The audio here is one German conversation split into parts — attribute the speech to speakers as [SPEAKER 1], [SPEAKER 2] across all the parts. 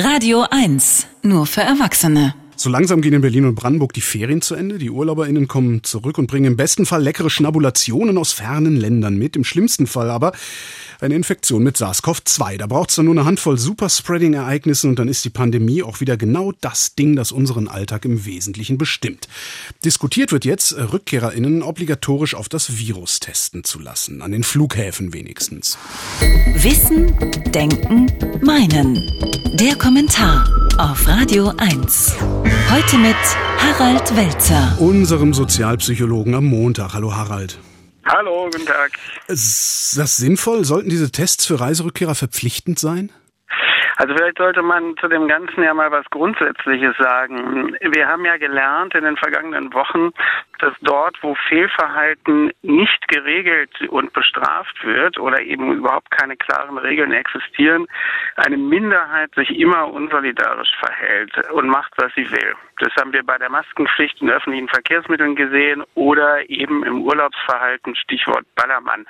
[SPEAKER 1] Radio 1, nur für Erwachsene.
[SPEAKER 2] So langsam gehen in Berlin und Brandenburg die Ferien zu Ende. Die UrlauberInnen kommen zurück und bringen im besten Fall leckere Schnabulationen aus fernen Ländern mit. Im schlimmsten Fall aber eine Infektion mit SARS-CoV-2. Da braucht es dann nur eine Handvoll Superspreading-Ereignissen und dann ist die Pandemie auch wieder genau das Ding, das unseren Alltag im Wesentlichen bestimmt. Diskutiert wird jetzt, äh, RückkehrerInnen obligatorisch auf das Virus testen zu lassen. An den Flughäfen wenigstens.
[SPEAKER 1] Wissen, Denken, Meinen. Der Kommentar auf Radio 1. Heute mit Harald Welzer.
[SPEAKER 2] Unserem Sozialpsychologen am Montag. Hallo Harald.
[SPEAKER 3] Hallo, guten Tag.
[SPEAKER 2] Ist das sinnvoll? Sollten diese Tests für Reiserückkehrer verpflichtend sein?
[SPEAKER 3] Also vielleicht sollte man zu dem Ganzen ja mal was Grundsätzliches sagen. Wir haben ja gelernt in den vergangenen Wochen, dass dort, wo Fehlverhalten nicht geregelt und bestraft wird oder eben überhaupt keine klaren Regeln existieren, eine Minderheit sich immer unsolidarisch verhält und macht, was sie will. Das haben wir bei der Maskenpflicht in öffentlichen Verkehrsmitteln gesehen oder eben im Urlaubsverhalten, Stichwort Ballermann.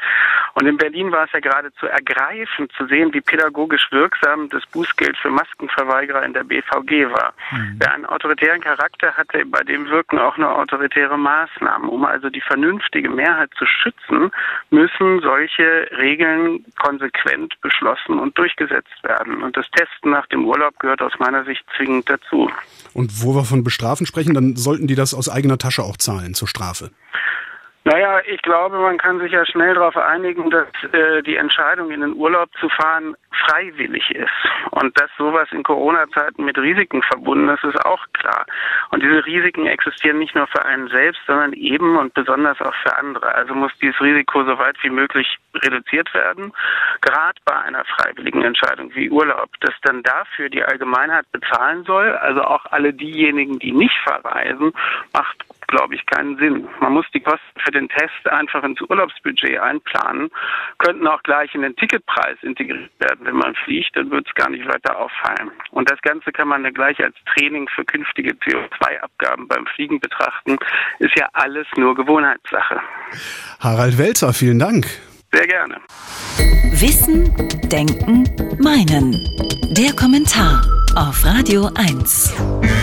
[SPEAKER 3] Und in Berlin war es ja geradezu ergreifend zu sehen, wie pädagogisch wirksam das Bußgeld für Maskenverweigerer in der BVG war. Mhm. Wer einen autoritären Charakter hatte, bei dem wirken auch nur autoritäre Maßnahmen. Um also die vernünftige Mehrheit zu schützen, müssen solche Regeln konsequent beschlossen und durchgesetzt werden. Und das Testen nach dem Urlaub gehört aus meiner Sicht zwingend dazu.
[SPEAKER 2] Und wo wir von Bestrafen sprechen, dann sollten die das aus eigener Tasche auch zahlen zur Strafe.
[SPEAKER 3] Naja, ich glaube, man kann sich ja schnell darauf einigen, dass äh, die Entscheidung, in den Urlaub zu fahren, freiwillig ist. Und dass sowas in Corona-Zeiten mit Risiken verbunden ist, ist auch klar. Und diese Risiken existieren nicht nur für einen selbst, sondern eben und besonders auch für andere. Also muss dieses Risiko so weit wie möglich reduziert werden. Gerade bei einer freiwilligen Entscheidung wie Urlaub, dass dann dafür die Allgemeinheit bezahlen soll, also auch alle diejenigen, die nicht verreisen, macht glaube ich, keinen Sinn. Man muss die Kosten für den Test einfach ins Urlaubsbudget einplanen, könnten auch gleich in den Ticketpreis integriert werden. Wenn man fliegt, dann wird es gar nicht weiter auffallen. Und das Ganze kann man dann gleich als Training für künftige CO2-Abgaben beim Fliegen betrachten. Ist ja alles nur Gewohnheitssache.
[SPEAKER 2] Harald Welzer, vielen Dank.
[SPEAKER 3] Sehr gerne.
[SPEAKER 1] Wissen, Denken, Meinen. Der Kommentar auf Radio 1.